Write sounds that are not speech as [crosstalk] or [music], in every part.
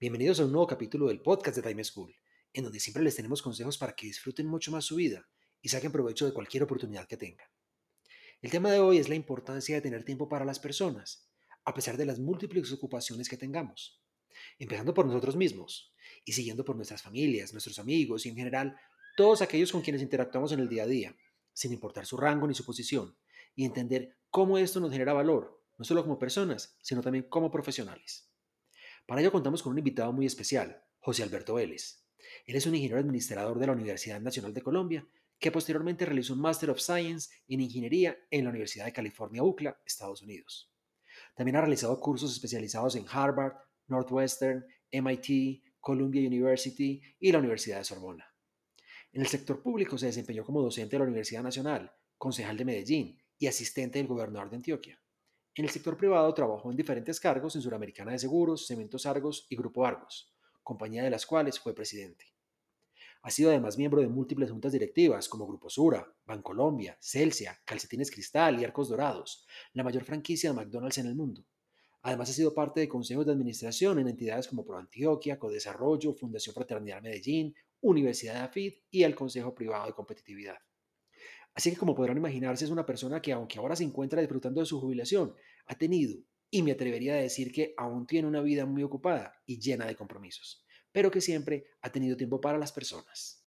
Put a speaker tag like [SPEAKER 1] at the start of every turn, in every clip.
[SPEAKER 1] Bienvenidos a un nuevo capítulo del podcast de Time School, en donde siempre les tenemos consejos para que disfruten mucho más su vida y saquen provecho de cualquier oportunidad que tengan. El tema de hoy es la importancia de tener tiempo para las personas, a pesar de las múltiples ocupaciones que tengamos. Empezando por nosotros mismos y siguiendo por nuestras familias, nuestros amigos y en general todos aquellos con quienes interactuamos en el día a día, sin importar su rango ni su posición, y entender cómo esto nos genera valor, no solo como personas, sino también como profesionales. Para ello contamos con un invitado muy especial, José Alberto Vélez. Él es un ingeniero administrador de la Universidad Nacional de Colombia, que posteriormente realizó un Master of Science en Ingeniería en la Universidad de California, UCLA, Estados Unidos. También ha realizado cursos especializados en Harvard, Northwestern, MIT, Columbia University y la Universidad de Sorbona. En el sector público se desempeñó como docente de la Universidad Nacional, concejal de Medellín y asistente del gobernador de Antioquia. En el sector privado trabajó en diferentes cargos en Suramericana de Seguros, Cementos Argos y Grupo Argos, compañía de las cuales fue presidente. Ha sido además miembro de múltiples juntas directivas como Grupo Sura, Bancolombia, Celsia, Calcetines Cristal y Arcos Dorados, la mayor franquicia de McDonald's en el mundo. Además ha sido parte de consejos de administración en entidades como ProAntioquia, Codesarrollo, Fundación Fraternidad Medellín, Universidad de AFID y el Consejo Privado de Competitividad. Así que como podrán imaginarse, es una persona que aunque ahora se encuentra disfrutando de su jubilación, ha tenido, y me atrevería a decir que aún tiene una vida muy ocupada y llena de compromisos, pero que siempre ha tenido tiempo para las personas.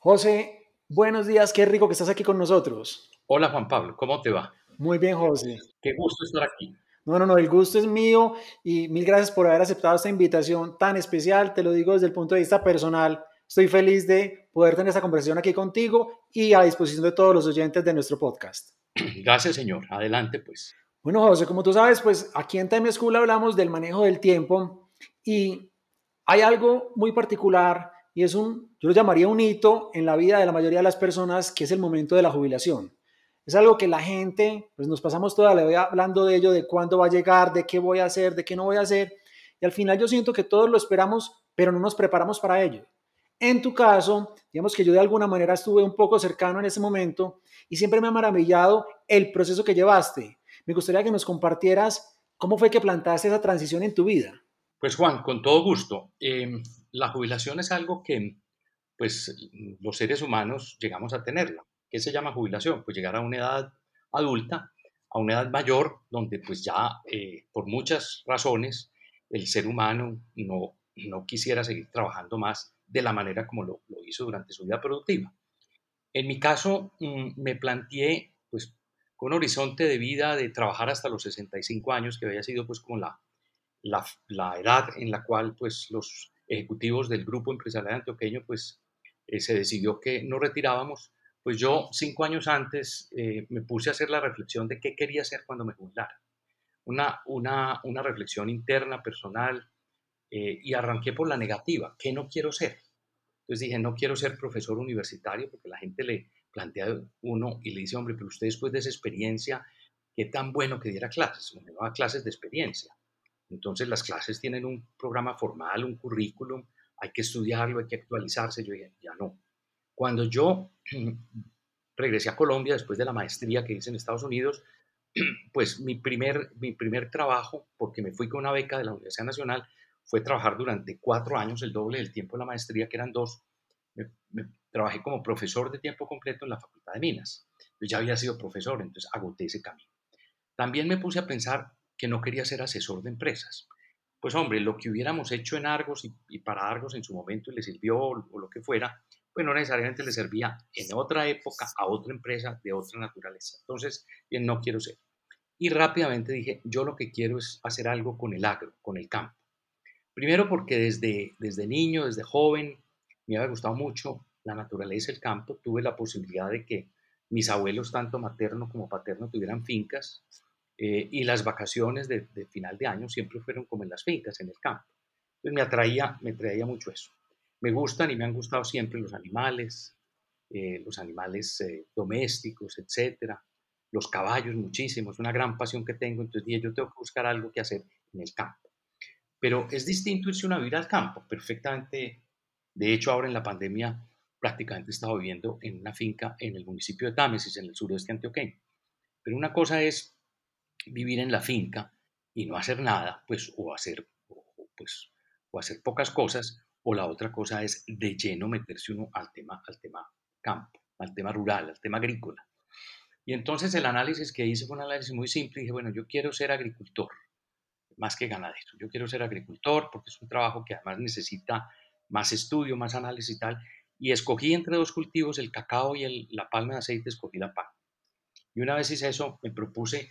[SPEAKER 1] José, buenos días, qué rico que estás aquí con nosotros.
[SPEAKER 2] Hola Juan Pablo, ¿cómo te va?
[SPEAKER 1] Muy bien, José.
[SPEAKER 2] Qué gusto estar aquí.
[SPEAKER 1] No, no, no, el gusto es mío y mil gracias por haber aceptado esta invitación tan especial, te lo digo desde el punto de vista personal Estoy feliz de poder tener esta conversación aquí contigo y a disposición de todos los oyentes de nuestro podcast. [clears throat]
[SPEAKER 2] Gracias, señor. Adelante, pues.
[SPEAKER 1] Bueno, José, como tú sabes, pues aquí en Time School hablamos del manejo del tiempo y hay algo muy particular y es un, yo lo llamaría un hito en la vida de la mayoría de las personas, que es el momento de la jubilación. Es algo que la gente, pues nos pasamos toda la vida hablando de ello, de cuándo va a llegar, de qué voy a hacer, de qué no voy a hacer. Y al final yo siento que todos lo esperamos, pero no nos preparamos para ello. En tu caso, digamos que yo de alguna manera estuve un poco cercano en ese momento y siempre me ha maravillado el proceso que llevaste. Me gustaría que nos compartieras cómo fue que plantaste esa transición en tu vida.
[SPEAKER 2] Pues Juan, con todo gusto. Em, la jubilación es algo que pues los seres humanos llegamos a tenerla. ¿Qué se llama jubilación? Pues llegar a una edad adulta, a una edad mayor, donde pues ya eh, por muchas razones el ser humano no, no quisiera seguir trabajando más de la manera como lo, hizo durante su vida productiva. En mi caso, mm, me planteé, pues, con un horizonte de vida de trabajar hasta los 65 años, que había sido, pues, como la, la, edad en la cual, pues, los ejecutivos del grupo empresarial antioqueño, pues, eh, se decidió que nos retirábamos. Pues yo, cinco años antes, eh, me puse a hacer la reflexión de qué quería hacer cuando me jubilara. Una, una, una reflexión interna, personal, eh, y arranqué por la negativa, ¿qué no quiero ser? Entonces dije, no quiero ser profesor universitario porque la gente le plantea uno y le dice, hombre, pero usted después de esa experiencia, qué tan bueno que diera clases. Me daba clases de experiencia. Entonces las clases tienen un programa formal, un currículum, hay que estudiarlo, hay que actualizarse. Yo dije, ya no. Cuando yo [clears throat] regresé a Colombia después de la maestría que hice en Estados Unidos, [clears throat] pues mi primer, mi primer trabajo, porque me fui con una beca de la Universidad Nacional, fue trabajar durante cuatro años, el doble del tiempo de la maestría, que eran dos. Trabajé como profesor de tiempo completo en la Facultad de Minas. Yo ya había sido profesor, entonces agoté ese camino. También me puse a pensar que no quería ser asesor de empresas. Pues hombre, lo que hubiéramos hecho en Argos y, para Argos en su momento y le sirvió o, lo que fuera, pues no necesariamente le servía en otra época a otra empresa de otra naturaleza. Entonces, bien, no quiero ser. Y rápidamente dije, yo lo que quiero es hacer algo con el agro, con el campo. Primero porque desde, desde niño, desde joven, me había gustado mucho la naturaleza, el campo. Tuve la posibilidad de que mis abuelos, tanto materno como paterno, tuvieran fincas. eh, y las vacaciones de, final de año siempre fueron como en las fincas, en el campo. Entonces me atraía, me atraía mucho eso. Me gustan y me han gustado siempre los animales, eh, los animales eh, domésticos, etcétera, los caballos muchísimo, es una gran pasión que tengo, entonces dije, yo tengo que buscar algo que hacer en el campo. Pero es distinto irse una vida al campo, perfectamente. De hecho, ahora en la pandemia prácticamente estaba viviendo en una finca en el municipio de Támesis, en el suroeste antioqueño. Pero una cosa es vivir en la finca y no hacer nada, pues, o hacer, pues, o hacer pocas cosas, o la otra cosa es de lleno meterse uno al tema, al tema campo, al tema rural, al tema agrícola. Y entonces el análisis que hice fue un análisis muy simple. Dije, bueno, yo quiero ser agricultor, más que ganadero. Yo quiero ser agricultor porque es un trabajo que además necesita más estudio, más análisis y tal. Y escogí entre dos cultivos, el cacao y el, la palma de aceite, escogí la palma. Y una vez hice eso, me propuse,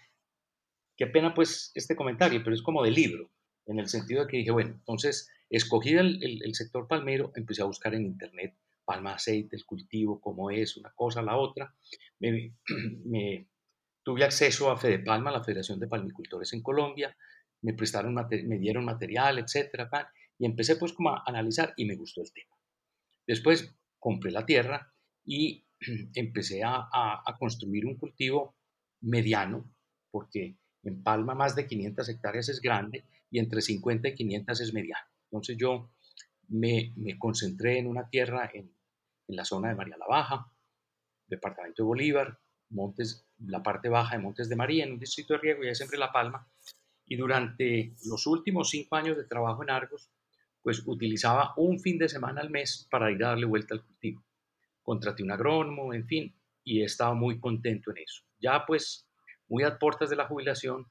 [SPEAKER 2] qué pena pues este comentario, pero es como de libro, en el sentido de que dije, bueno, entonces escogí el, el sector palmero, empecé a buscar en internet palma aceite, el cultivo, cómo es, una cosa, la otra. [clears throat] Me, tuve acceso a Fede Palma, la Federación de Palmicultores en Colombia, me prestaron, me dieron material, etcétera, y empecé pues como a analizar y me gustó el tema. Después compré la tierra y [clears throat] empecé a, construir un cultivo mediano, porque en Palma más de 500 hectáreas es grande y entre 50 y 500 es mediano. Entonces yo me, me concentré en una tierra en en la zona de María la Baja, departamento de Bolívar, Montes, la parte baja de Montes de María, en un distrito de riego, y siempre La Palma. Y durante los últimos cinco años de trabajo en Argos, pues utilizaba un fin de semana al mes para ir a darle vuelta al cultivo. Contraté un agrónomo, en fin, y he estado muy contento en eso. Ya pues, muy a puertas de la jubilación,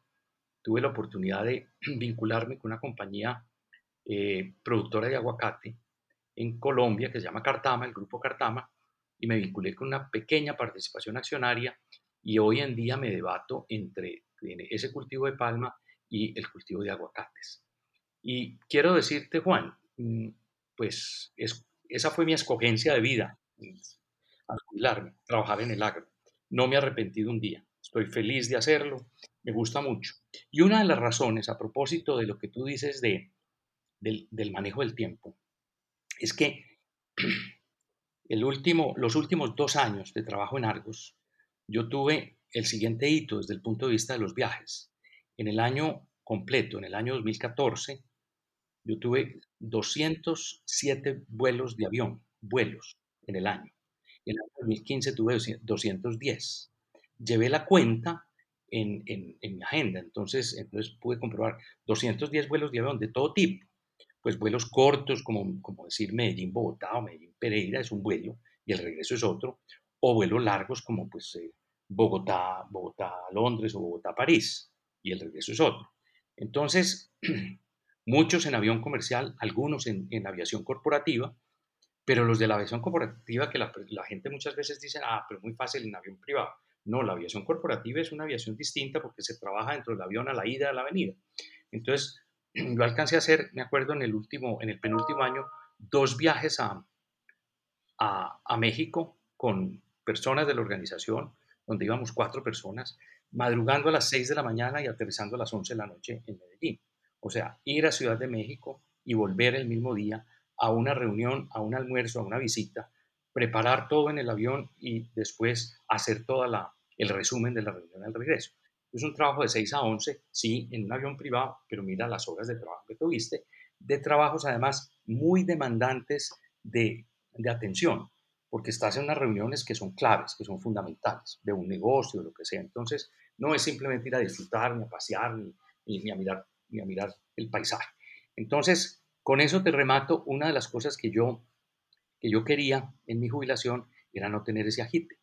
[SPEAKER 2] tuve la oportunidad de [clears throat] vincularme con una compañía eh, productora de aguacate en Colombia que se llama Cartama, el grupo Cartama, y me vinculé con una pequeña participación accionaria y hoy en día me debato entre ese cultivo de palma y el cultivo de aguacates. Y quiero decirte, Juan, mm, pues esa fue mi escogencia de vida al jubilarme, trabajar en el agro. No me he arrepentido un día, estoy feliz de hacerlo, me gusta mucho. Y una de las razones, a propósito de lo que tú dices de, del manejo del tiempo, es que [clears throat] el último, los últimos dos años de trabajo en Argos, yo tuve el siguiente hito desde el punto de vista de los viajes. En el año completo, en el año 2014, yo tuve 207 vuelos de avión, vuelos en el año. En el año 2015 tuve 210. Llevé la cuenta en, en, mi agenda, entonces, entonces pude comprobar 210 vuelos de avión de todo tipo pues vuelos cortos, como, como decir Medellín-Bogotá o Medellín-Pereira, es un vuelo y el regreso es otro, o vuelos largos como pues eh, Bogotá, Bogotá-Londres o Bogotá-París y el regreso es otro. Entonces, [clears throat] muchos en avión comercial, algunos en, aviación corporativa, pero los de la aviación corporativa que la, gente muchas veces dice, ah, pero muy fácil en avión privado. No, la aviación corporativa es una aviación distinta porque se trabaja dentro del avión a la ida, a la venida. Entonces, [clears throat] yo alcancé a hacer, me acuerdo, en el último, en el penúltimo año, dos viajes a, a, México con personas de la organización, donde íbamos cuatro personas, madrugando a las seis de la mañana y aterrizando a las once de la noche en Medellín. O sea, ir a Ciudad de México y volver el mismo día a una reunión, a un almuerzo, a una visita, preparar todo en el avión y después hacer todo el resumen de la reunión al regreso. Es un trabajo de 6 a 11, sí, en un avión privado, pero mira las horas de trabajo que tuviste, de trabajos además muy demandantes de, de atención, porque estás en unas reuniones que son claves, que son fundamentales, de un negocio, lo que sea. Entonces, no es simplemente ir a disfrutar, ni a pasear, ni, a, mirar, ni a mirar el paisaje. Entonces, con eso te remato, una de las cosas que yo, que yo quería en mi jubilación era no tener ese agite.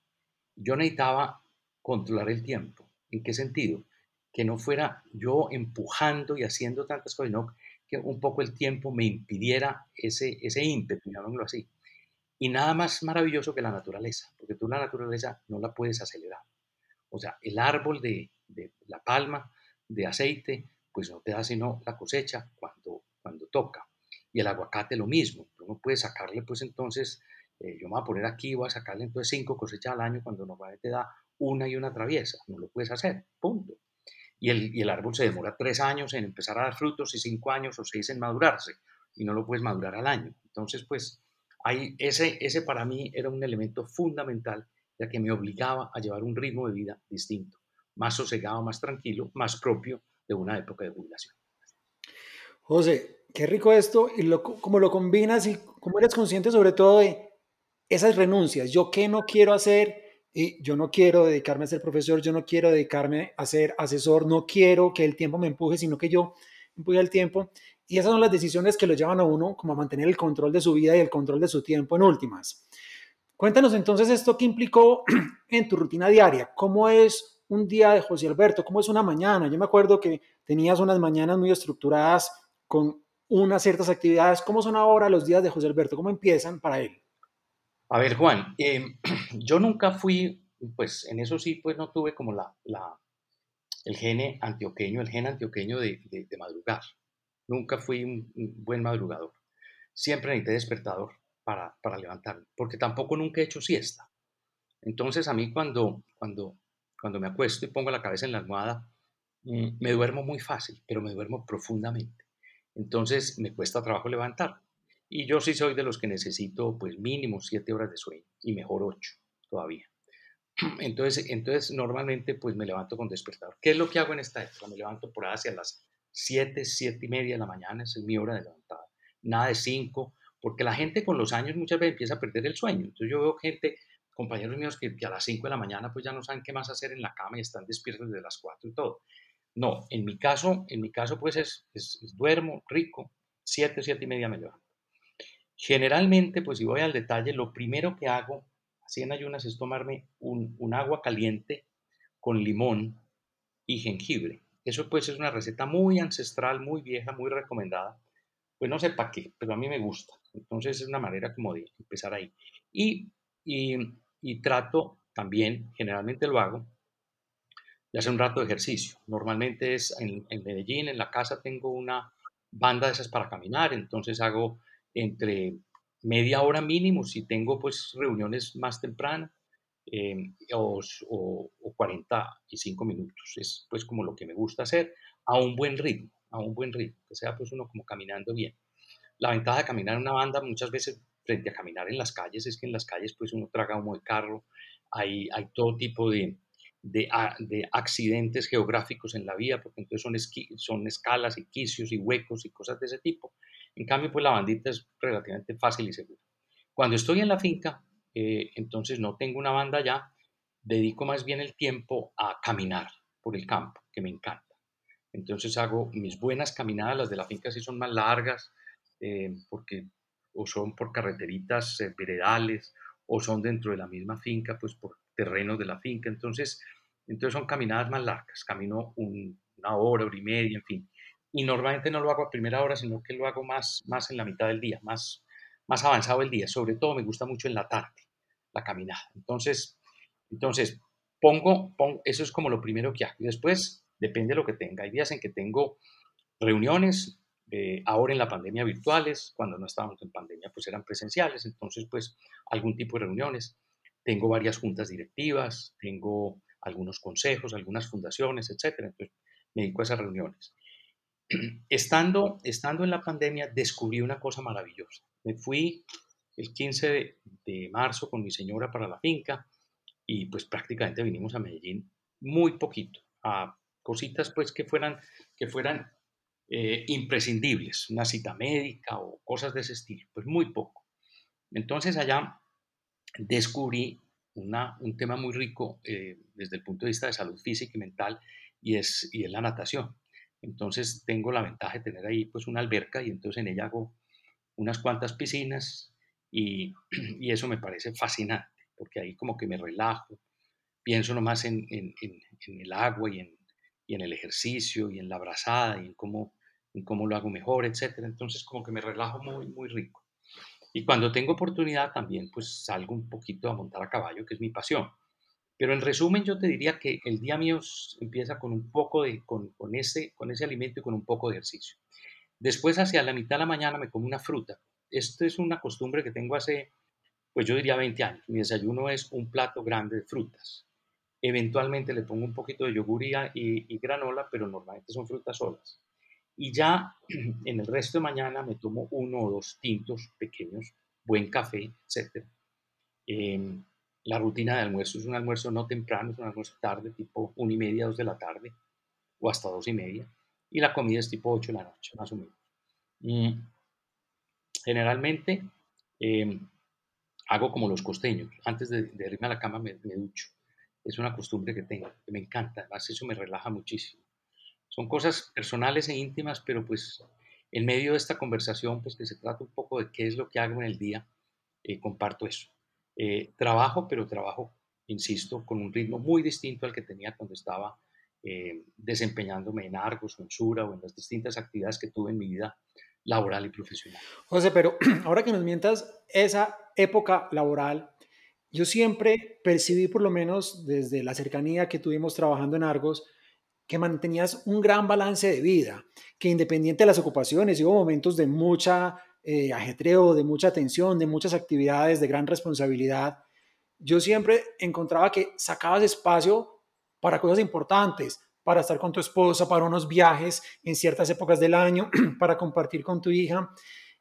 [SPEAKER 2] Yo necesitaba controlar el tiempo. ¿En qué sentido? Que no fuera yo empujando y haciendo tantas cosas, no que un poco el tiempo me impidiera ese, ese ímpetu, llamémoslo así. Y nada más maravilloso que la naturaleza, porque tú la naturaleza no la puedes acelerar. O sea, el árbol de, la palma de aceite, pues no te da sino la cosecha cuando, toca. Y el aguacate lo mismo. No puedes sacarle, pues entonces, eh, yo me voy a poner aquí, voy a sacarle entonces cinco cosechas al año cuando normalmente da una y una traviesa, no lo puedes hacer, punto. y el, árbol se demora tres años en empezar a dar frutos y cinco años o seis en madurarse y no lo puedes madurar al año. Entonces, pues, hay, ese para mí era un elemento fundamental ya que me obligaba a llevar un ritmo de vida distinto, más sosegado, más tranquilo, más propio de una época de jubilación.
[SPEAKER 3] José, qué rico esto y lo, cómo lo combinas y cómo eres consciente sobre todo de esas renuncias. Yo qué no quiero hacer y yo no quiero dedicarme a ser profesor, yo no quiero dedicarme a ser asesor, no quiero que el tiempo me empuje, sino que yo empuje el tiempo. Y esas son las decisiones que lo llevan a uno como a mantener el control de su vida y el control de su tiempo en últimas. Cuéntanos entonces esto que implicó [clears throat] en tu rutina diaria. ¿Cómo es un día de José Alberto? ¿Cómo es una mañana? Yo me acuerdo que tenías unas mañanas muy estructuradas con unas ciertas actividades. ¿Cómo son ahora los días de José Alberto? ¿Cómo empiezan para él?
[SPEAKER 2] A ver, Juan, em, [clears throat] yo nunca fui, pues en eso sí, pues no tuve como la, la el gene antioqueño, el gen antioqueño de, madrugar. Nunca fui un, buen madrugador. Siempre necesité despertador para, para levantarme, porque tampoco nunca he hecho siesta. Entonces a mí cuando, cuando, cuando me acuesto y pongo la cabeza en la almohada, mm, me duermo muy fácil, pero me duermo profundamente. Entonces me cuesta trabajo levantar. Y yo sí soy de los que necesito pues mínimo siete horas de sueño y mejor ocho todavía. [clears throat] Entonces, entonces normalmente pues me levanto con despertador. ¿Qué es lo que hago en esta época? Me levanto por hacia las siete, siete y media de la mañana, es mi hora de levantada. Nada de cinco, porque la gente con los años muchas veces empieza a perder el sueño. Entonces yo veo gente, compañeros míos que, a las cinco de la mañana pues ya no saben qué más hacer en la cama y están despiertos desde las cuatro y todo. No, en mi caso, en mi caso pues es, es, duermo rico, siete, siete y media me levanto. Generalmente, pues si voy al detalle, lo primero que hago, así en ayunas, es tomarme un, agua caliente con limón y jengibre. Eso pues es una receta muy ancestral, muy vieja, muy recomendada. Pues no sé para qué, pero a mí me gusta. Entonces es una manera como de empezar ahí. Y, y, trato también, generalmente lo hago, de hacer un rato de ejercicio. Normalmente es en, Medellín, en la casa tengo una banda de esas para caminar, entonces hago entre media hora mínimo si tengo pues reuniones más tempranas eh, o, o, o, 45 minutos. Es pues como lo que me gusta hacer a un buen ritmo, a un buen ritmo, que sea pues uno como caminando bien. La ventaja de caminar en una banda muchas veces frente a caminar en las calles es que en las calles pues uno traga humo de carro, hay, hay todo tipo de, de, de, accidentes geográficos en la vía, porque entonces son, son escalas y quicios y huecos y cosas de ese tipo. En cambio, pues la bandita es relativamente fácil y segura. Cuando estoy en la finca, eh, entonces no tengo una banda ya, dedico más bien el tiempo a caminar por el campo, que me encanta. Entonces hago mis buenas caminadas, las de la finca sí son más largas, eh, porque o son por carreteritas eh, veredales, o son dentro de la misma finca, pues por terrenos de la finca. Entonces, entonces son caminadas más largas, camino una hora, hora y media, en fin y normalmente no lo hago a primera hora, sino que lo hago más, más en la mitad del día, más, más avanzado el día. Sobre todo me gusta mucho en la tarde, la caminada. Entonces, entonces pongo, pongo, eso es como lo primero que hago. Y después, depende de lo que tenga. Hay días en que tengo reuniones, eh, ahora en la pandemia virtuales, cuando no estábamos en pandemia, pues eran presenciales, entonces pues algún tipo de reuniones. Tengo varias juntas directivas, tengo algunos consejos, algunas fundaciones, etcétera. Entonces me dedico a esas reuniones. [clears throat] estando, estando en la pandemia, descubrí una cosa maravillosa. Me fui el 15 de, marzo con mi señora para la finca y pues prácticamente vinimos a Medellín muy poquito, a cositas pues que fueran, que fueran eh, imprescindibles, una cita médica o cosas de ese estilo, pues muy poco. Entonces allá descubrí una, un tema muy rico eh, desde el punto de vista de salud física y mental y es, y es la natación. Entonces tengo la ventaja de tener ahí pues una alberca y entonces en ella hago unas cuantas piscinas y, [clears throat] eso me parece fascinante porque ahí como que me relajo, pienso nomás en, en, el agua y en, y en, el ejercicio y en la abrazada y en cómo, en cómo lo hago mejor, etc. Entonces como que me relajo muy, muy rico. Y cuando tengo oportunidad también pues salgo un poquito a montar a caballo, que es mi pasión. Pero en resumen, yo te diría que el día mío empieza con un poco de, con, con, ese, con ese alimento y con un poco de ejercicio. Después, hacia la mitad de la mañana, me como una fruta. Esto es una costumbre que tengo hace, pues yo diría 20 años. Mi desayuno es un plato grande de frutas. Eventualmente le pongo un poquito de yogur y, y, granola, pero normalmente son frutas solas. Y ya [clears throat] en el resto de mañana me tomo uno o dos tintos pequeños, buen café, etc. Em, la rutina de almuerzo es un almuerzo no temprano, es un almuerzo tarde, tipo una y media, dos de la tarde, o hasta dos y media. Y la comida es tipo ocho de la noche, más o menos. Mm, generalmente em, hago como los costeños. Antes de, irme a la cama me, ducho. Es una costumbre que tengo, que me encanta. Además, eso me relaja muchísimo. Son cosas personales e íntimas, pero pues en medio de esta conversación, pues que se trata un poco de qué es lo que hago en el día, eh, comparto eso. Eh, trabajo, pero trabajo, insisto, con un ritmo muy distinto al que tenía cuando estaba eh, desempeñándome en Argos en Sura o en las distintas actividades que tuve en mi vida laboral y profesional.
[SPEAKER 3] José, pero [clears throat] ahora que nos mientas esa época laboral, yo siempre percibí, por lo menos desde la cercanía que tuvimos trabajando en Argos, que mantenías un gran balance de vida, que independiente de las ocupaciones, hubo momentos de mucha eh, ajetreo, de mucha tensión, de muchas actividades, de gran responsabilidad, yo siempre encontraba que sacabas espacio para cosas importantes, para estar con tu esposa, para unos viajes en ciertas épocas del año, [clears throat] para compartir con tu hija.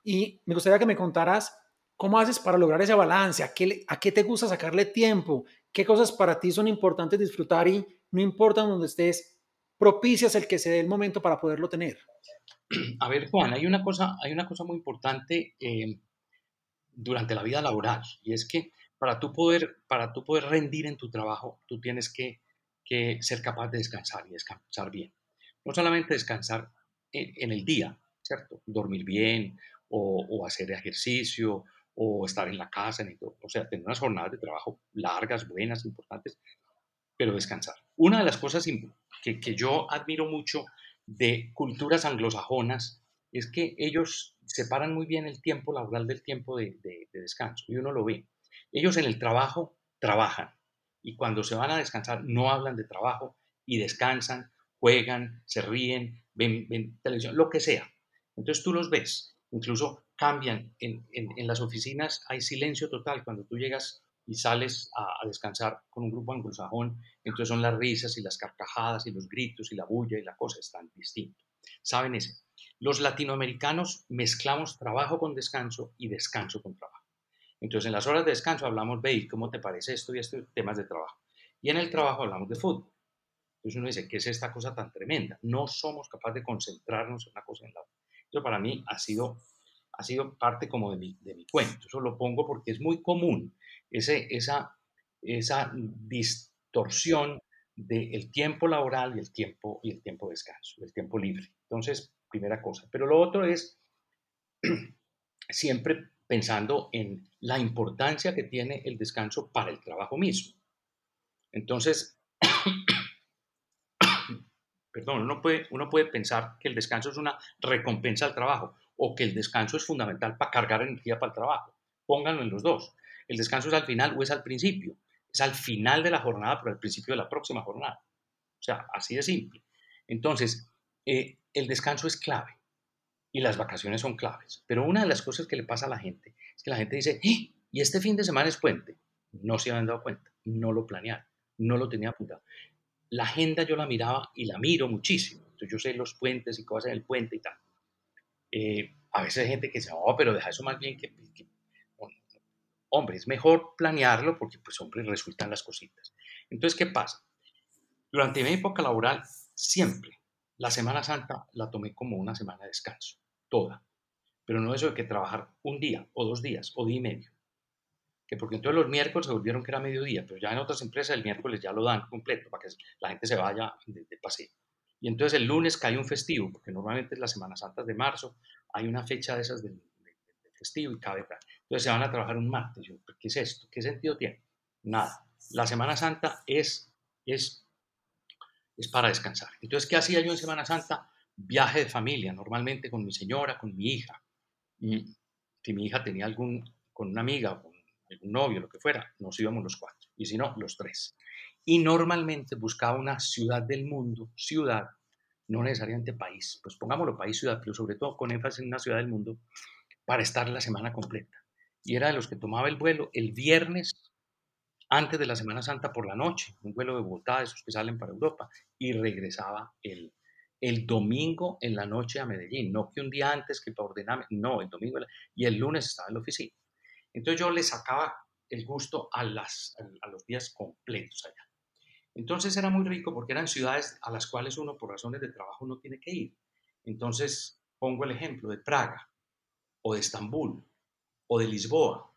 [SPEAKER 3] Y me gustaría que me contaras cómo haces para lograr ese balance, a qué, a qué te gusta sacarle tiempo, qué cosas para ti son importantes disfrutar y no importa donde estés, propicias el que se dé el momento para poderlo tener.
[SPEAKER 2] A ver, Juan, hay una cosa, hay una cosa muy importante eh, durante la vida laboral y es que para tú, poder, para tú poder rendir en tu trabajo, tú tienes que que ser capaz de descansar y descansar bien. No solamente descansar en, el día, ¿cierto? Dormir bien o, hacer ejercicio o estar en la casa, o sea, tener unas jornadas de trabajo largas, buenas, importantes, pero descansar. Una de las cosas que, que yo admiro mucho de culturas anglosajonas es que ellos separan muy bien el tiempo laboral del tiempo de, de, descanso y uno lo ve. Ellos en el trabajo trabajan, y cuando se van a descansar no hablan de trabajo y descansan, juegan, se ríen, ven, televisión, lo que sea. Entonces tú los ves, incluso cambian. En, las oficinas hay silencio total cuando tú llegas y sales a, descansar con un grupo anglosajón, entonces son las risas y las carcajadas y los gritos y la bulla y la cosa están distintos. ¿Saben eso? Los latinoamericanos mezclamos trabajo con descanso y descanso con trabajo. Entonces, en las horas de descanso hablamos, ve, ¿cómo te parece esto y estos temas de trabajo? Y en el trabajo hablamos de fútbol. Entonces uno dice, ¿qué es esta cosa tan tremenda? No somos capaces de concentrarnos en una cosa en la otra. Eso para mí ha sido, ha sido parte como de mi, de mi cuento. Eso lo pongo porque es muy común ese, esa, esa distorsión del tiempo laboral y el tiempo, y el tiempo de descanso, el tiempo libre. Entonces, primera cosa. Pero lo otro es [clears throat] siempre pensando en la importancia que tiene el descanso para el trabajo mismo. Entonces, [clears throat] perdón, uno puede, uno puede pensar que el descanso es una recompensa al trabajo o que el descanso es fundamental para cargar energía para el trabajo. Pónganlo en los dos. El descanso es al final o es al principio. Es al final de la jornada, pero al principio de la próxima jornada. O sea, así de simple. Entonces, eh, el descanso es clave y las vacaciones son claves. Pero una de las cosas que le pasa a la gente es que la gente dice, ¡Eh! ¿y este fin de semana es puente? No se habían dado cuenta, no lo planearon, no lo tenía apuntado. La agenda yo la miraba y la miro muchísimo. Entonces yo sé los puentes y cosas en el puente y tal. Eh, a veces hay gente que dice, oh, pero deja eso más bien que... hombre, es mejor planearlo porque, pues, hombre, resultan las cositas. Entonces, ¿qué pasa? Durante mi época laboral, siempre la Semana Santa la tomé como una semana de descanso toda. Pero no eso de que trabajar un día o dos días o día y medio. Que porque entonces los miércoles se volvieron que era mediodía, pero ya en otras empresas el miércoles ya lo dan completo para que la gente se vaya de, paseo. Y entonces el lunes cae un festivo, porque normalmente es la Semana Santa de marzo, hay una fecha de esas del, festivo y cabe. Entonces se van a trabajar un martes. Yo, ¿Qué es esto? ¿Qué sentido tiene? Nada. La Semana Santa es, es, es para descansar. Entonces, ¿qué hacía yo en Semana Santa? viaje de familia, normalmente con mi señora, con mi hija. Y si mi hija tenía algún, con una amiga con algún novio, lo que fuera, nos íbamos los cuatro. Y si no, los tres. Y normalmente buscaba una ciudad del mundo, ciudad, no necesariamente país, pues pongámoslo país, ciudad, pero sobre todo con énfasis en una ciudad del mundo, para estar la semana completa. Y era de los que tomaba el vuelo el viernes antes de la Semana Santa por la noche, un vuelo de Bogotá, esos que salen para Europa, y regresaba el, el domingo en la noche a Medellín, no que un día antes que para ordenarme, no, el domingo, y el lunes estaba en la oficina. Entonces yo le sacaba el gusto a, las, a los días completos allá. Entonces era muy rico porque eran ciudades a las cuales uno por razones de trabajo no tiene que ir. Entonces pongo el ejemplo de Praga o de Estambul o de Lisboa,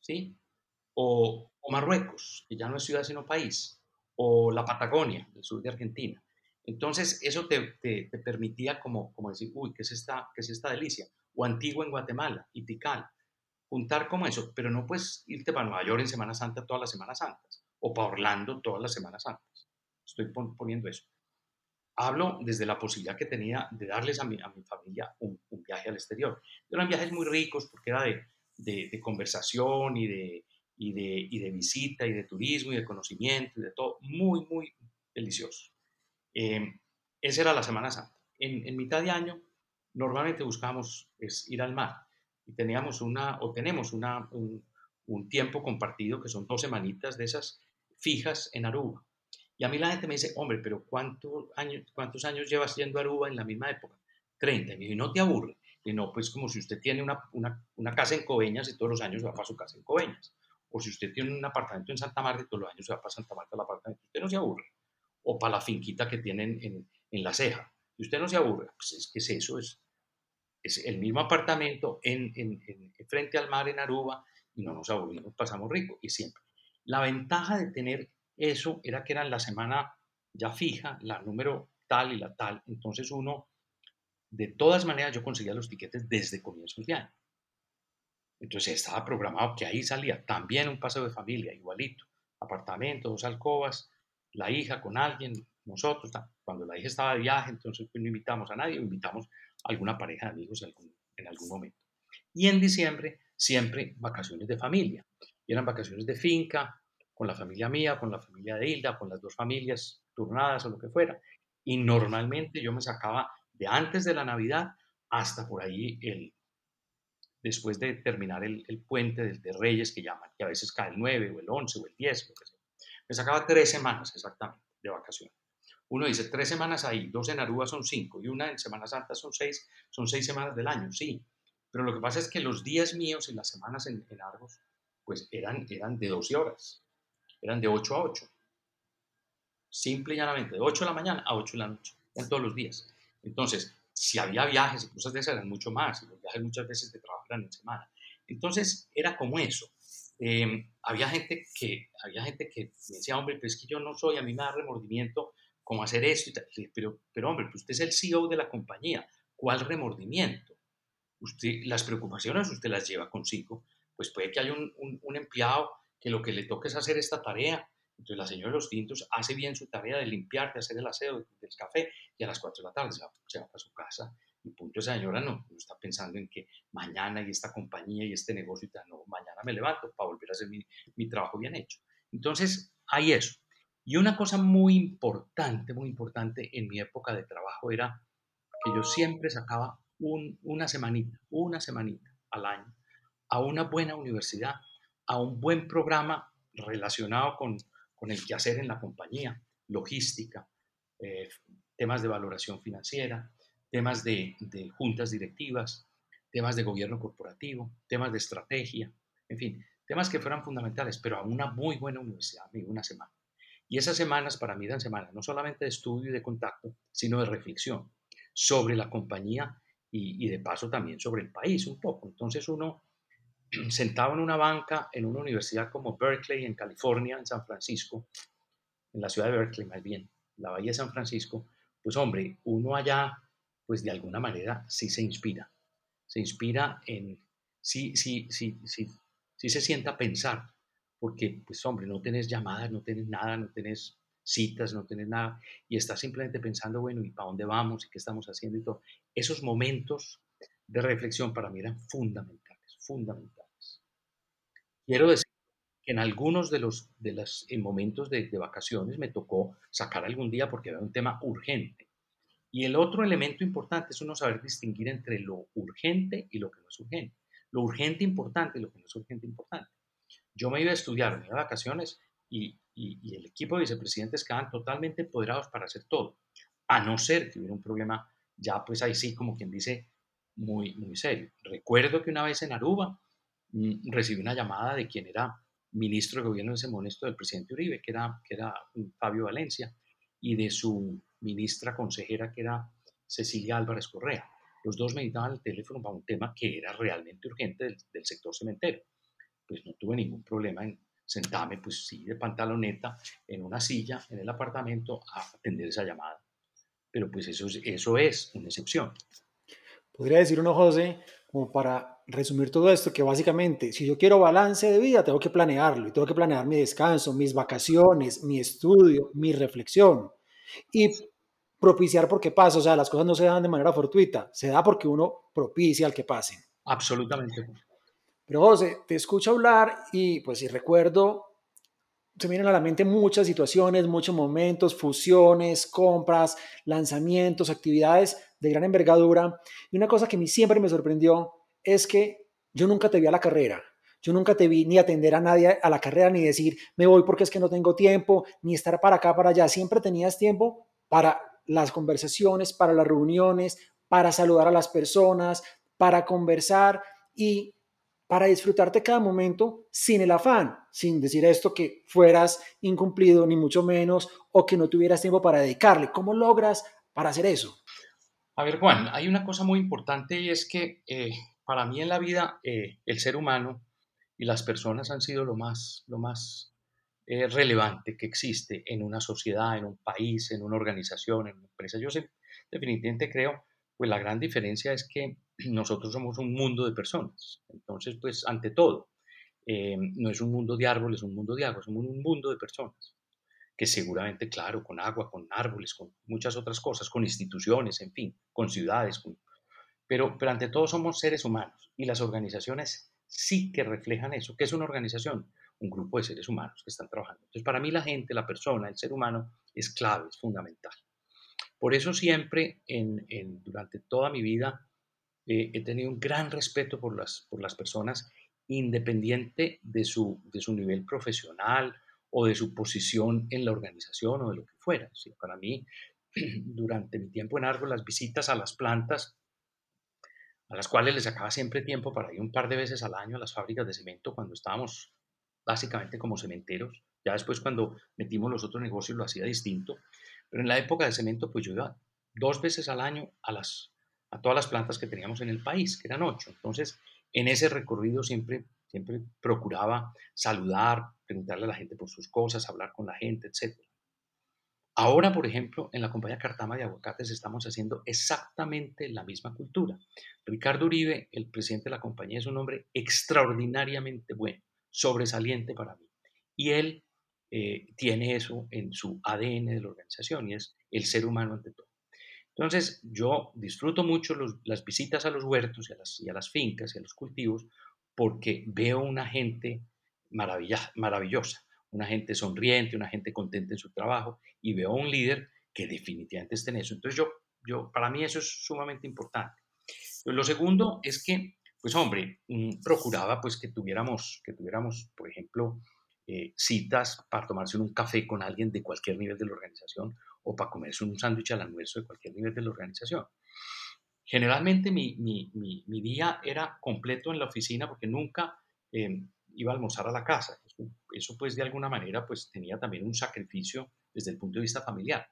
[SPEAKER 2] ¿sí? O, Marruecos, que ya no es ciudad sino país, o la Patagonia, el sur de Argentina. Entonces eso te, permitía como, decir, uy, ¿qué es, esta, ¿qué es esta delicia? O Antigua en Guatemala, y Tikal, juntar como eso, pero no puedes irte para Nueva York en Semana Santa todas las Semanas Santas o para Orlando todas las Semanas Santas. Estoy poniendo eso. Hablo desde la posibilidad que tenía de darles a mi, a mi familia un, viaje al exterior. Eran viajes muy ricos porque era de, de, conversación y de, y, de, y de visita y de turismo y de conocimiento y de todo. Muy, muy delicioso. Eh, esa era la Semana Santa. En, en mitad de año normalmente buscamos es, ir al mar y teníamos una, o tenemos una, un, un tiempo compartido que son dos semanitas de esas fijas en Aruba. Y a mí la gente me dice, hombre, pero ¿cuánto años, ¿cuántos años llevas yendo a Aruba en la misma época? 30. Y me dice, ¿no te aburre? Y no, pues como si usted tiene una, casa en Coveñas y todos los años va para su casa en Coveñas. O si usted tiene un apartamento en Santa Marta y todos los años se va para Santa Marta al apartamento. Usted no se aburre. O para la finquita que tienen en, en La Ceja. Y usted no se aburre. Pues es que es eso, es, es el mismo apartamento en, en, en, frente al mar en Aruba y no nos aburrimos, pasamos rico y siempre. La ventaja de tener eso era que era la semana ya fija, la número tal y la tal, entonces uno, de todas maneras yo conseguía los tiquetes desde comienzos de año. Entonces estaba programado que ahí salía también un paseo de familia, igualito, apartamento, dos alcobas, la hija con alguien, nosotros, cuando la hija estaba de viaje, entonces pues, no invitamos a nadie, invitamos a alguna pareja de amigos en en algún momento. Y en diciembre, siempre vacaciones de familia. Y eran vacaciones de finca, con la familia mía, con la familia de Hilda, con las dos familias turnadas o lo que fuera. Y normalmente yo me sacaba de antes de la Navidad hasta por ahí el, después de terminar el, puente de, de, Reyes que llaman, que a veces cae el 9 o el 11 o el 10, lo que sea. Me sacaba tres semanas exactamente de vacaciones. Uno dice, tres semanas ahí, dos en Aruba son cinco y una en Semana Santa son seis, son seis semanas del año, sí. Pero lo que pasa es que los días míos y las semanas en, en Argos, pues eran, eran de 12 horas, eran de 8 a 8. Simple y llanamente, de 8 de la mañana a 8 de la noche, en todos los días. Entonces, si había viajes y cosas de esas, eran mucho más, y los viajes muchas veces de trabajo eran en semana. Entonces, era como eso. Em, había, gente que, había gente que decía, hombre, pero es que yo no soy, a mí me da remordimiento cómo hacer esto. Pero, pero hombre, pues usted es el CEO de la compañía. ¿Cuál remordimiento? Usted, las preocupaciones usted las lleva consigo. Pues puede que haya un, empleado que lo que le toque es hacer esta tarea. Entonces la señora de los tintos hace bien su tarea de limpiar, de hacer el aseo del café y a las 4 de la tarde se va, se va para su casa y punto, esa señora no, está pensando en que mañana y esta compañía y este negocio y tal, no, mañana me levanto para volver a hacer mi, mi trabajo bien hecho. Entonces, hay eso. Y una cosa muy importante, muy importante en mi época de trabajo era que yo siempre sacaba una semanita, una semanita al año a una buena universidad, a un buen programa relacionado con, con el quehacer en la compañía, logística, eh, temas de valoración financiera, temas de, juntas directivas, temas de gobierno corporativo, temas de estrategia, en fin, temas que fueran fundamentales, pero a una muy buena universidad, una semana. Y esas semanas para mí eran semanas no solamente de estudio y de contacto, sino de reflexión sobre la compañía y, de paso también sobre el país un poco. Entonces uno [clears throat] sentado en una banca en una universidad como Berkeley, en California, en San Francisco, en la ciudad de Berkeley más bien, la bahía de San Francisco, pues hombre, uno allá, pues de alguna manera sí se inspira. Se inspira en, sí, sí, sí, sí, sí se sienta a pensar porque, pues hombre, no tenés llamadas, no tenés nada, no tenés citas, no tenés nada, y estás simplemente pensando, bueno, ¿y para dónde vamos? ¿Y qué estamos haciendo? Y todo. Esos momentos de reflexión para mí eran fundamentales, fundamentales. Quiero decir que en algunos de los de los momentos de, vacaciones me tocó sacar algún día porque era un tema urgente. Y el otro elemento importante es uno saber distinguir entre lo urgente y lo que no es urgente. Lo urgente importante y lo que no es urgente importante. Yo me iba a estudiar, me iba a vacaciones y, y, el equipo de vicepresidentes quedaban totalmente empoderados para hacer todo, a no ser que hubiera un problema ya pues ahí sí como quien dice muy, muy serio. Recuerdo que una vez en Aruba mm, recibí una llamada de quien era ministro de gobierno en ese momento del presidente Uribe, que era, que era Fabio Valencia, y de su ministra consejera, que era Cecilia Álvarez Correa. Los dos me necesitaban el teléfono para un tema que era realmente urgente del, del sector cementero. Pues no tuve ningún problema en sentarme, pues sí, de pantaloneta, en una silla, en el apartamento, a atender esa llamada. Pero pues eso, eso es una excepción.
[SPEAKER 3] Podría decir uno, José, como para resumir todo esto, que básicamente, si yo quiero balance de vida, tengo que planearlo y tengo que planear mi descanso, mis vacaciones, mi estudio, mi reflexión. Y propiciar porque pasa, o sea, las cosas no se dan de manera fortuita, se da porque uno propicia al que pasen.
[SPEAKER 2] Absolutamente.
[SPEAKER 3] Pero José, te escucho hablar y pues si recuerdo, se vienen a la mente muchas situaciones, muchos momentos, fusiones, compras, lanzamientos, actividades de gran envergadura. Y una cosa que a mí siempre me sorprendió es que yo nunca te vi a la carrera. Yo nunca te vi ni atender a nadie a la carrera, ni decir, me voy porque es que no tengo tiempo, ni estar para acá, para allá. Siempre tenías tiempo para las conversaciones, para las reuniones, para saludar a las personas, para conversar y para disfrutarte cada momento sin el afán, sin decir esto que fueras incumplido, ni mucho menos, o que no tuvieras tiempo para dedicarle. ¿Cómo logras para hacer eso?
[SPEAKER 2] A ver, Juan, hay una cosa muy importante y es que eh, para mí en la vida eh, el ser humano y las personas han sido lo más, lo más eh, relevante que existe en una sociedad, en un país, en una organización, en una empresa. Yo sé, definitivamente creo, pues la gran diferencia es que [clears throat] nosotros somos un mundo de personas. Entonces, pues, ante todo, eh, no es un mundo de árboles, es un mundo de agua, somos un mundo de personas, que seguramente, claro, con agua, con árboles, con muchas otras cosas, con instituciones, en fin, con ciudades, pero, pero ante todo somos seres humanos y las organizaciones sí que reflejan eso. ¿Qué es una organización? Un grupo de seres humanos que están trabajando. Entonces, para mí la gente, la persona, el ser humano es clave, es fundamental. Por eso siempre, en, durante toda mi vida, eh, he tenido un gran respeto por las, por las personas, independiente de su, de su nivel profesional o de su posición en la organización o de lo que fuera. para mí, [clears throat] durante mi tiempo en Argo, las visitas a las plantas, a las cuales les sacaba siempre tiempo para ir un par de veces al año a las fábricas de cemento cuando estábamos básicamente como cementeros. Ya después cuando metimos los otros negocios lo hacía distinto. Pero en la época de cemento, pues yo iba dos veces al año a las a todas las plantas que teníamos en el país, que eran ocho. Entonces, en ese recorrido siempre, siempre procuraba saludar, preguntarle a la gente por sus cosas, hablar con la gente, etc. Ahora, por ejemplo, en la compañía Cartama de Aguacates estamos haciendo exactamente la misma cultura. Ricardo Uribe, el presidente de la compañía, es un hombre extraordinariamente bueno, sobresaliente para mí. Y él eh, tiene eso en su ADN de la organización y es el ser humano ante todo. Entonces, yo disfruto mucho las visitas a los huertos y a, las, a, las, fincas y a los cultivos porque veo una gente maravillosa, una gente sonriente, una gente contenta en su trabajo y veo un líder que definitivamente está en eso. Entonces, yo, yo, para mí eso es sumamente importante. lo segundo es que, pues hombre, mm, procuraba pues que tuviéramos, que tuviéramos, por ejemplo, eh, citas para tomarse un café con alguien de cualquier nivel de la organización o para comerse un sándwich al almuerzo de cualquier nivel de la organización. Generalmente mi, mi, mi, día era completo en la oficina porque nunca em, iba a almorzar a la casa. Eso, pues de alguna manera pues tenía también un sacrificio desde el punto de vista familiar.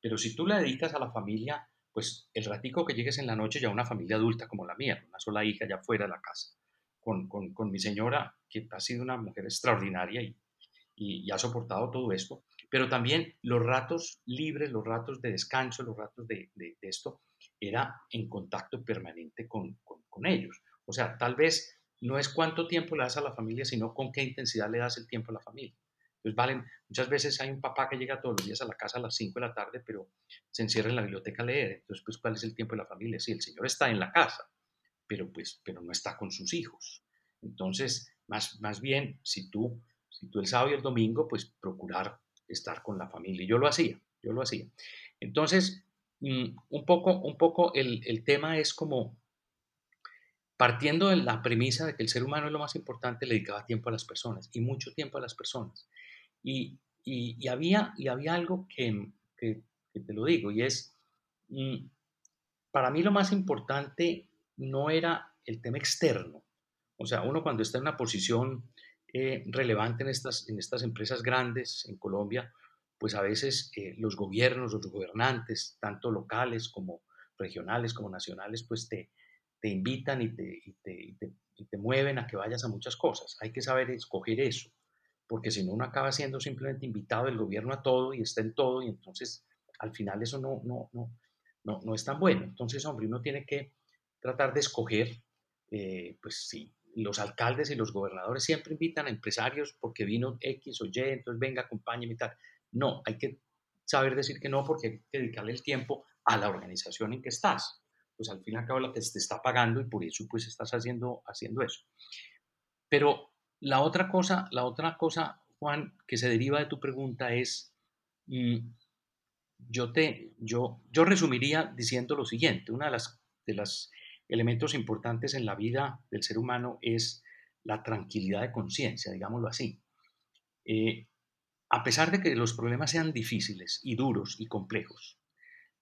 [SPEAKER 2] Pero si tú le dedicas a la familia, pues el ratico que llegues en la noche ya una familia adulta como la mía, una sola hija ya fuera de la casa, con, con, con mi señora, que ha sido una mujer extraordinaria y, y, ha soportado todo esto, pero también los ratos libres, los ratos de descanso, los ratos de, esto, era en contacto permanente con, ellos. O sea, tal vez no es cuánto tiempo le das a la familia, sino con qué intensidad le das el tiempo a la familia. Pues valen, muchas veces hay un papá que llega todos los días a la casa a las 5 de la tarde, pero se encierra en la biblioteca a leer. Entonces, pues, ¿cuál es el tiempo de la familia? Sí, el señor está en la casa, pero pues, pero no está con sus hijos. Entonces, más, más bien, si tú, si tú el sábado y el domingo, pues procurar estar con la familia. Y yo lo hacía, yo lo hacía. Entonces, mm, un poco, un poco el, el tema es como, partiendo de la premisa de que el ser humano es lo más importante, le dedicaba tiempo a las personas y mucho tiempo a las personas. Y, y, había, y había algo que, que, te lo digo, y es, mm, para mí lo más importante no era el tema externo. O sea, uno cuando está en una posición eh, relevante en estas, en estas empresas grandes en Colombia, pues a veces eh, los gobiernos, los gobernantes, tanto locales como regionales como nacionales, pues te, te invitan y te, te, te, mueven a que vayas a muchas cosas. Hay que saber escoger eso, porque si no uno acaba siendo simplemente invitado del gobierno a todo y está en todo y entonces al final eso no, no, no, no, no es tan bueno. Entonces, hombre, uno tiene que tratar de escoger, eh, pues sí, los alcaldes y los gobernadores siempre invitan a empresarios porque vino X o Y, entonces venga, acompáñeme y tal. No, hay que saber decir que no porque hay que dedicarle el tiempo a la organización en que estás pues al fin y al cabo la que te está pagando y por eso pues estás haciendo, haciendo eso. Pero la otra cosa, la otra cosa, Juan, que se deriva de tu pregunta es, mm, yo, te, yo, yo resumiría diciendo lo siguiente, una de las, de los elementos importantes en la vida del ser humano es la tranquilidad de conciencia, digámoslo así. Eh, a pesar de que los problemas sean difíciles y duros y complejos,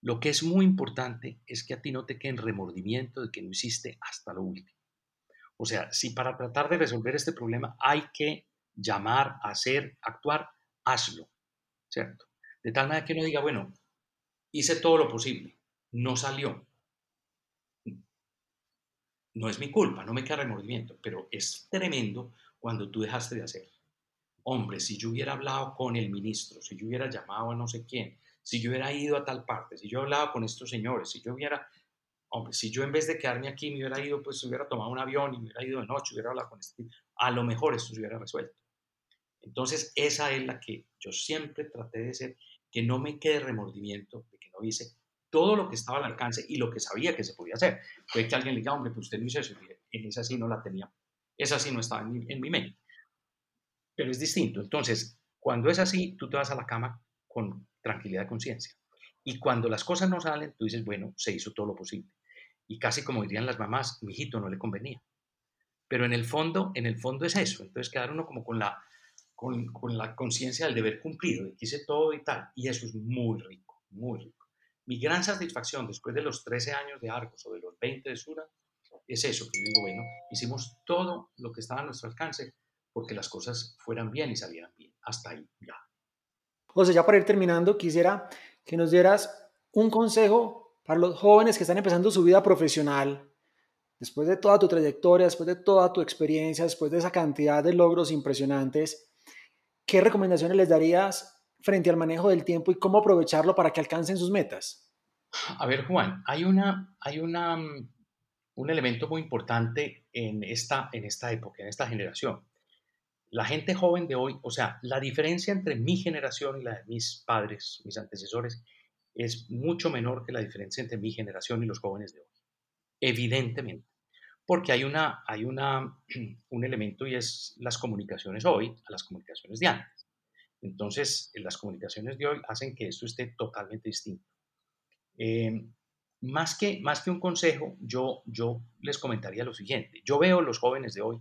[SPEAKER 2] lo que es muy importante es que a ti no te quede remordimiento de que no hiciste hasta lo último. O sea, si para tratar de resolver este problema hay que llamar, hacer, actuar, hazlo, ¿cierto? De tal manera que uno diga, bueno, hice todo lo posible, no salió. No es mi culpa, no me queda remordimiento, pero es tremendo cuando tú dejaste de hacer. Hombre, si yo hubiera hablado con el ministro, si yo hubiera llamado a no sé quién, si yo hubiera ido a tal parte, si yo hablaba con estos señores, si yo hubiera, hombre, si yo en vez de quedarme aquí me hubiera ido, pues hubiera tomado un avión y me hubiera ido de noche, hubiera hablado con este, a lo mejor esto se hubiera resuelto. Entonces, esa es la que yo siempre traté de ser, que no me quede remordimiento de que no hice todo lo que estaba al alcance y lo que sabía que se podía hacer. Fue que alguien le diga, hombre, pues usted no hizo eso, en esa sí no la tenía, esa sí no estaba en mi, en mi mente. Pero es distinto. Entonces, cuando es así, tú te vas a la cama con tranquilidad de conciencia. Y cuando las cosas no salen, tú dices, bueno, se hizo todo lo posible. Y casi como dirían las mamás, mi hijito no le convenía. Pero en el fondo, en el fondo es eso. Entonces quedar uno como con la, con, con la conciencia del deber cumplido, de que hice todo y tal. Y eso es muy rico, muy rico. Mi gran satisfacción después de los 13 años de Argos o de los 20 de Sura es eso, que digo, bueno, hicimos todo lo que estaba a nuestro alcance porque las cosas fueran bien y salieran bien. Hasta ahí, ya.
[SPEAKER 3] José, ya para ir terminando, quisiera que nos dieras un consejo para los jóvenes que están empezando su vida profesional, después de toda tu trayectoria, después de toda tu experiencia, después de esa cantidad de logros impresionantes, ¿qué recomendaciones les darías frente al manejo del tiempo y cómo aprovecharlo para que alcancen sus metas?
[SPEAKER 2] A ver, Juan, hay, una, hay una, mm, un elemento muy importante en esta, en esta época, en esta generación la gente joven de hoy, o sea, la diferencia entre mi generación y la de mis padres, mis antecesores, es mucho menor que la diferencia entre mi generación y los jóvenes de hoy. Evidentemente. Porque hay, una, hay una, [clears throat] un elemento y es las comunicaciones hoy a las comunicaciones de antes. Entonces, las comunicaciones de hoy hacen que esto esté totalmente distinto. Em, más, que, más que un consejo, yo, yo les comentaría lo siguiente. Yo veo los jóvenes de hoy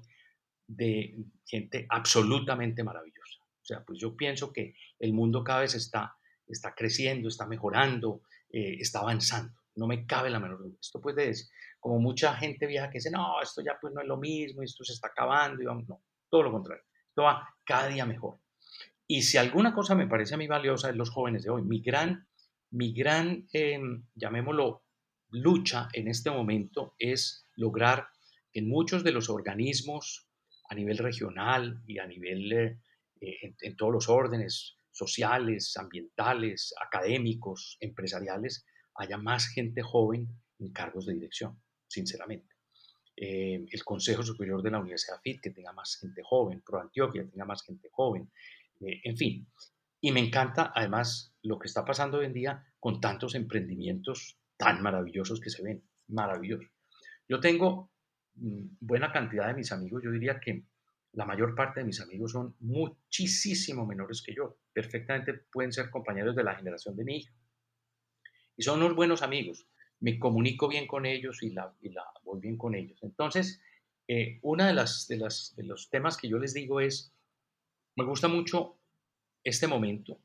[SPEAKER 2] de gente absolutamente maravillosa. O sea, pues yo pienso que el mundo cada vez está, está creciendo, está mejorando, eh, está avanzando. No me cabe la menor duda. Esto pues es como mucha gente vieja que dice, no, esto ya pues no es lo mismo, esto se está acabando, y no, todo lo contrario. Esto va cada día mejor. Y si alguna cosa me parece a mí valiosa es los jóvenes de hoy. Mi gran, mi gran em, llamémoslo, lucha en este momento es lograr que en muchos de los organismos a nivel regional y a nivel eh, en, todos los órdenes sociales, ambientales, académicos, empresariales, haya más gente joven en cargos de dirección, sinceramente. Eh, el Consejo Superior de la Universidad FIT, que tenga más gente joven, Pro Antioquia, que tenga más gente joven, en fin. Y me encanta además lo que está pasando hoy en día con tantos emprendimientos tan maravillosos que se ven, maravillosos. Yo tengo Mm, buena cantidad de mis amigos, yo diría que la mayor parte de mis amigos son muchísimo menores que yo. Perfectamente pueden ser compañeros de la generación de mi hija. Y son unos buenos amigos. Me comunico bien con ellos y la, y la voy bien con ellos. Entonces, eh, uno de, las, de, las, de los temas que yo les digo es, me gusta mucho este momento.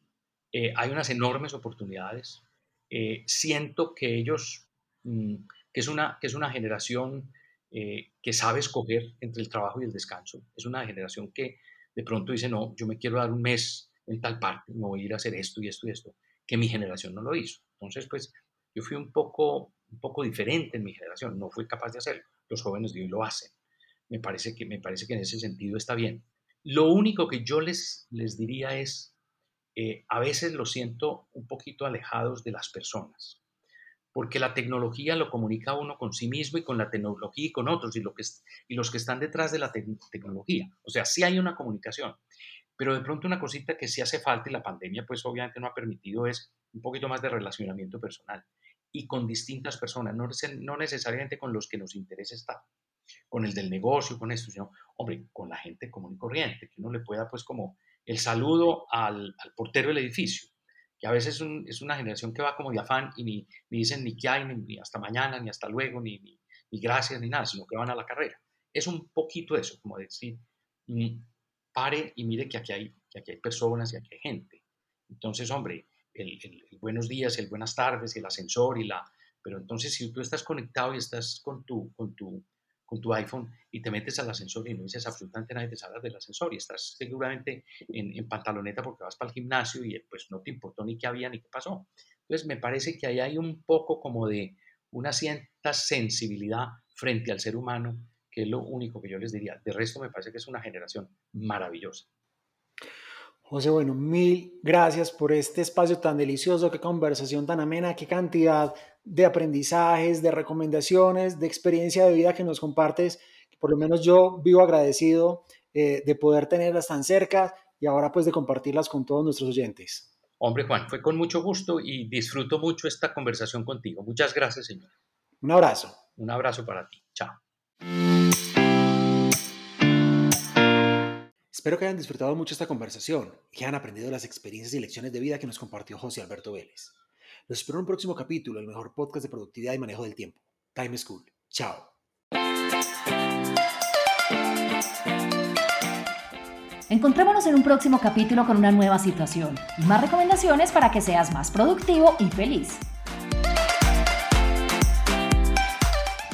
[SPEAKER 2] Eh, hay unas enormes oportunidades. Eh, siento que ellos, mm, que, es una, que es una generación eh, que sabe escoger entre el trabajo y el descanso. Es una generación que de pronto dice, no, yo me quiero dar un mes en tal parte, no voy a ir a hacer esto y esto y esto, que mi generación no lo hizo. Entonces, pues yo fui un poco, un poco diferente en mi generación, no fui capaz de hacerlo. Los jóvenes de hoy lo hacen. Me parece que, me parece que en ese sentido está bien. Lo único que yo les, les diría es, eh, a veces lo siento un poquito alejados de las personas, porque la tecnología lo comunica uno con sí mismo y con la tecnología y con otros y, los que están detrás de la tecnología. O sea, sí hay una comunicación, pero de pronto una cosita que sí hace falta y la pandemia pues obviamente no ha permitido es un poquito más de relacionamiento personal y con distintas personas, no necesariamente con los que nos interesa estar con el del negocio, con esto, sino, hombre, con la gente común y corriente, que uno le pueda, pues, como el saludo al, portero del edificio, que a veces es, una generación que va como de afán y ni, dicen ni qué hay, ni, hasta mañana, ni hasta luego, ni, ni, gracias, ni nada, sino que van a la carrera. Es un poquito eso, como decir, mm, pare y mire que aquí hay, que aquí hay personas y aquí hay gente. Entonces, hombre, el, el, buenos días, el buenas tardes, el ascensor y la... Pero entonces si tú estás conectado y estás con tu, con tu, con tu iPhone y te metes al ascensor y no dices absolutamente nada y te del ascensor y estás seguramente en, pantaloneta porque vas para el gimnasio y pues no te importó ni qué había ni qué pasó. Entonces me parece que ahí hay un poco como de una cierta sensibilidad frente al ser humano, que es lo único que yo les diría. De resto me parece que es una generación maravillosa.
[SPEAKER 3] José, bueno, mil gracias por este espacio tan delicioso, qué conversación tan amena, qué cantidad de aprendizajes, de recomendaciones, de experiencia de vida que nos compartes. Por lo menos yo vivo agradecido eh, de poder tenerlas tan cerca y ahora pues de compartirlas con todos nuestros oyentes.
[SPEAKER 2] Hombre Juan, fue con mucho gusto y disfruto mucho esta conversación contigo. Muchas gracias, señor.
[SPEAKER 3] Un abrazo.
[SPEAKER 2] Un abrazo para ti. Chao.
[SPEAKER 3] Espero que hayan disfrutado mucho esta conversación y que hayan aprendido las experiencias y lecciones de vida que nos compartió José Alberto Vélez. Los espero en un próximo capítulo, el mejor podcast de productividad y manejo del tiempo. Time School. Chao.
[SPEAKER 4] Encontrémonos en un próximo capítulo con una nueva situación y más recomendaciones para que seas más productivo y feliz.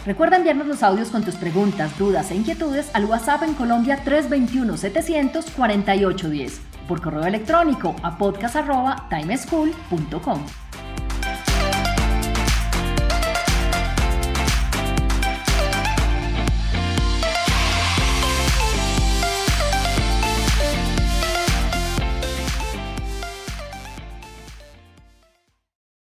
[SPEAKER 4] Recuerda enviarnos los audios con tus preguntas, dudas e inquietudes al WhatsApp en Colombia 321-700-4810 por correo electrónico a podcast.timeschool.com.